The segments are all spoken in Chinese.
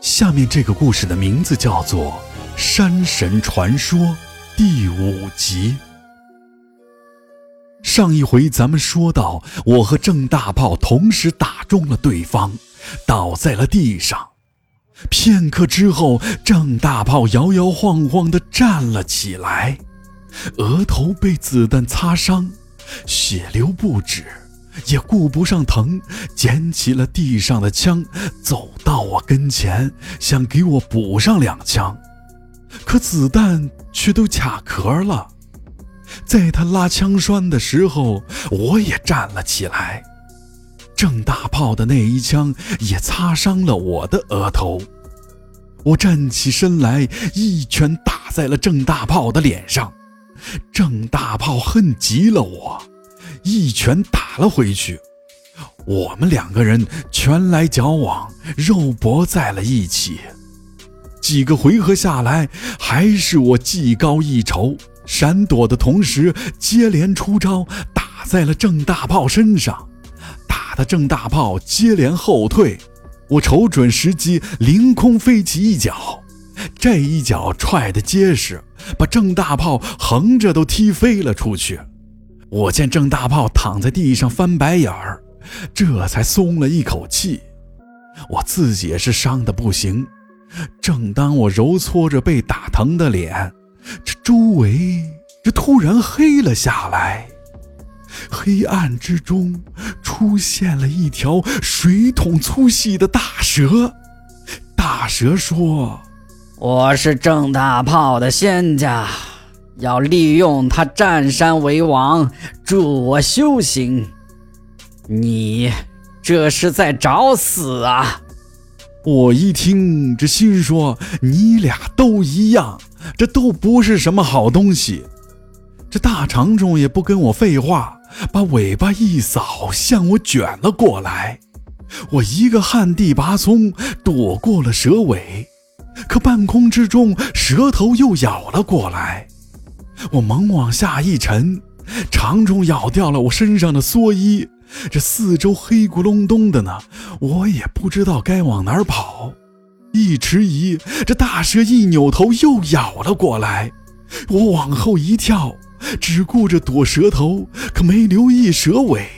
下面这个故事的名字叫做《山神传说》第五集。上一回咱们说到，我和郑大炮同时打中了对方，倒在了地上。片刻之后，郑大炮摇摇晃晃地站了起来，额头被子弹擦伤，血流不止。也顾不上疼，捡起了地上的枪，走到我跟前，想给我补上两枪，可子弹却都卡壳了。在他拉枪栓的时候，我也站了起来。郑大炮的那一枪也擦伤了我的额头。我站起身来，一拳打在了郑大炮的脸上。郑大炮恨极了我。一拳打了回去，我们两个人拳来脚往，肉搏在了一起。几个回合下来，还是我技高一筹，闪躲的同时接连出招，打在了郑大炮身上，打的郑大炮接连后退。我瞅准时机，凌空飞起一脚，这一脚踹得结实，把郑大炮横着都踢飞了出去。我见郑大炮躺在地上翻白眼儿，这才松了一口气。我自己也是伤得不行。正当我揉搓着被打疼的脸，这周围这突然黑了下来，黑暗之中出现了一条水桶粗细的大蛇。大蛇说：“我是郑大炮的仙家。”要利用他占山为王，助我修行。你这是在找死啊！我一听，这心说：你俩都一样，这都不是什么好东西。这大长虫也不跟我废话，把尾巴一扫，向我卷了过来。我一个旱地拔葱，躲过了蛇尾，可半空之中，蛇头又咬了过来。我猛往下一沉，长虫咬掉了我身上的蓑衣，这四周黑咕隆咚的呢，我也不知道该往哪儿跑。一迟疑，这大蛇一扭头又咬了过来，我往后一跳，只顾着躲蛇头，可没留意蛇尾，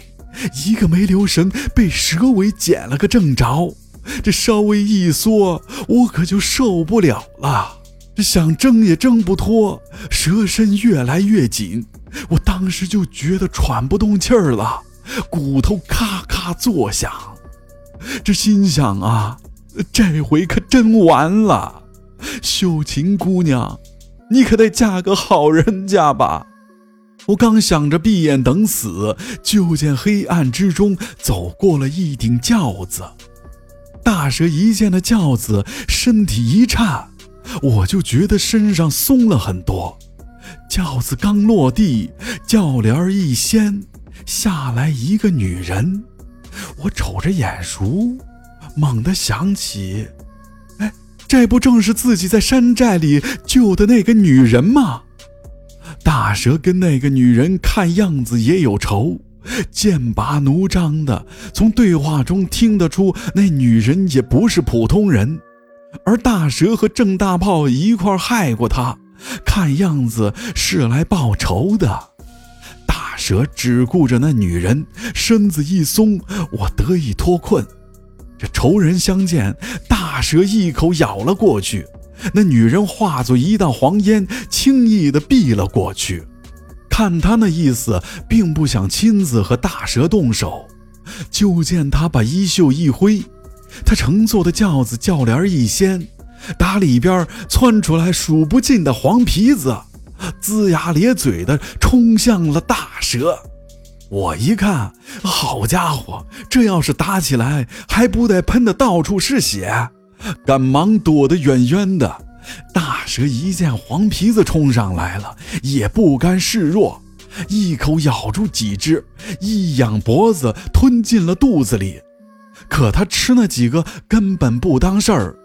一个没留神被蛇尾剪了个正着，这稍微一缩，我可就受不了了。这想挣也挣不脱，蛇身越来越紧，我当时就觉得喘不动气儿了，骨头咔咔作响。这心想啊，这回可真完了。秀琴姑娘，你可得嫁个好人家吧。我刚想着闭眼等死，就见黑暗之中走过了一顶轿子。大蛇一见那轿子，身体一颤。我就觉得身上松了很多，轿子刚落地，轿帘一掀，下来一个女人。我瞅着眼熟，猛地想起，哎，这不正是自己在山寨里救的那个女人吗？大蛇跟那个女人看样子也有仇，剑拔弩张的，从对话中听得出那女人也不是普通人。而大蛇和郑大炮一块害过他，看样子是来报仇的。大蛇只顾着那女人，身子一松，我得以脱困。这仇人相见，大蛇一口咬了过去，那女人化作一道黄烟，轻易地避了过去。看他那意思，并不想亲自和大蛇动手。就见他把衣袖一挥。他乘坐的轿子轿帘一掀，打里边窜出来数不尽的黄皮子，龇牙咧嘴的冲向了大蛇。我一看，好家伙，这要是打起来，还不得喷的到处是血？赶忙躲得远远的。大蛇一见黄皮子冲上来了，也不甘示弱，一口咬住几只，一仰脖子吞进了肚子里。可他吃那几个根本不当事儿，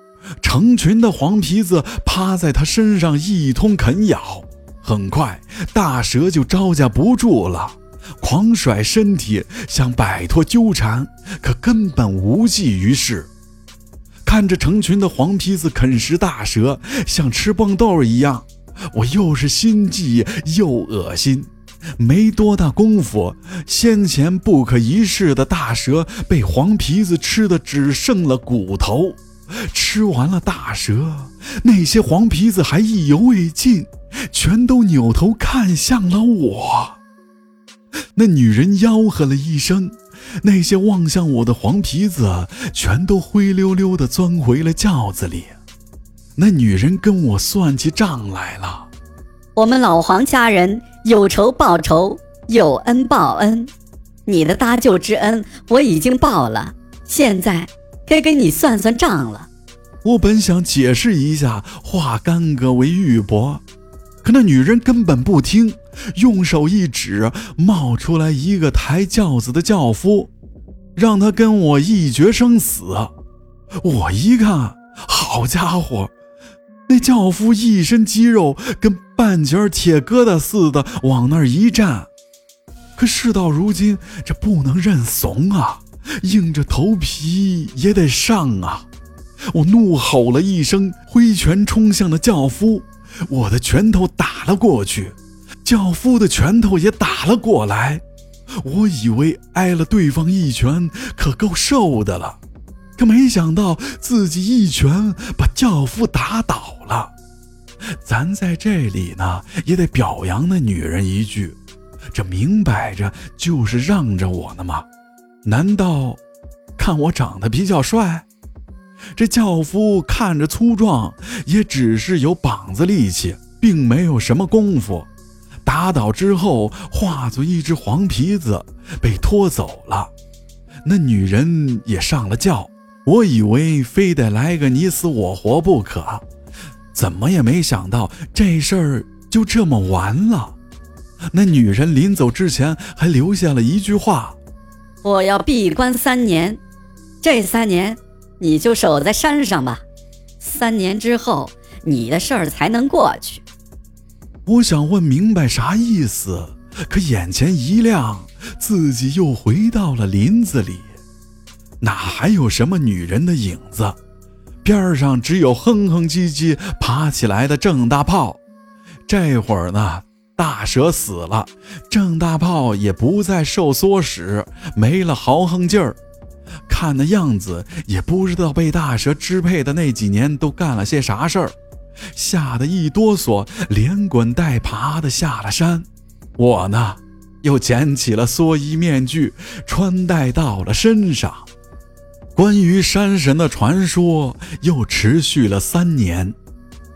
成群的黄皮子趴在他身上一通啃咬，很快大蛇就招架不住了，狂甩身体想摆脱纠缠，可根本无济于事。看着成群的黄皮子啃食大蛇，像吃蹦豆一样，我又是心悸又恶心。没多大功夫，先前不可一世的大蛇被黄皮子吃的只剩了骨头。吃完了大蛇，那些黄皮子还意犹未尽，全都扭头看向了我。那女人吆喝了一声，那些望向我的黄皮子全都灰溜溜地钻回了轿子里。那女人跟我算起账来了，我们老黄家人。有仇报仇，有恩报恩。你的搭救之恩我已经报了，现在该跟你算算账了。我本想解释一下，化干戈为玉帛，可那女人根本不听，用手一指，冒出来一个抬轿子的轿夫，让他跟我一决生死。我一看，好家伙！那轿夫一身肌肉，跟半截铁疙瘩似的，往那儿一站。可事到如今，这不能认怂啊，硬着头皮也得上啊！我怒吼了一声，挥拳冲向了轿夫，我的拳头打了过去，轿夫的拳头也打了过来。我以为挨了对方一拳，可够受的了。可没想到自己一拳把轿夫打倒了，咱在这里呢也得表扬那女人一句，这明摆着就是让着我呢嘛？难道看我长得比较帅？这轿夫看着粗壮，也只是有膀子力气，并没有什么功夫。打倒之后化作一只黄皮子被拖走了，那女人也上了轿。我以为非得来个你死我活不可，怎么也没想到这事儿就这么完了。那女人临走之前还留下了一句话：“我要闭关三年，这三年你就守在山上吧。三年之后，你的事儿才能过去。”我想问明白啥意思，可眼前一亮，自己又回到了林子里。哪还有什么女人的影子？边上只有哼哼唧唧爬起来的郑大炮。这会儿呢，大蛇死了，郑大炮也不再受唆使，没了豪横劲儿。看那样子，也不知道被大蛇支配的那几年都干了些啥事儿，吓得一哆嗦，连滚带爬的下了山。我呢，又捡起了蓑衣面具，穿戴到了身上。关于山神的传说又持续了三年，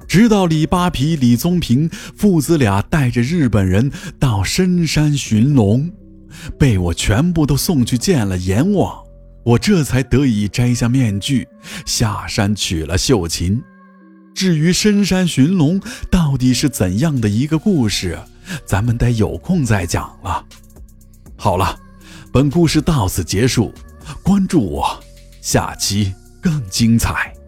直到李扒皮、李宗平父子俩带着日本人到深山寻龙，被我全部都送去见了阎王，我这才得以摘下面具，下山取了绣琴。至于深山寻龙到底是怎样的一个故事，咱们得有空再讲了。好了，本故事到此结束，关注我。下期更精彩。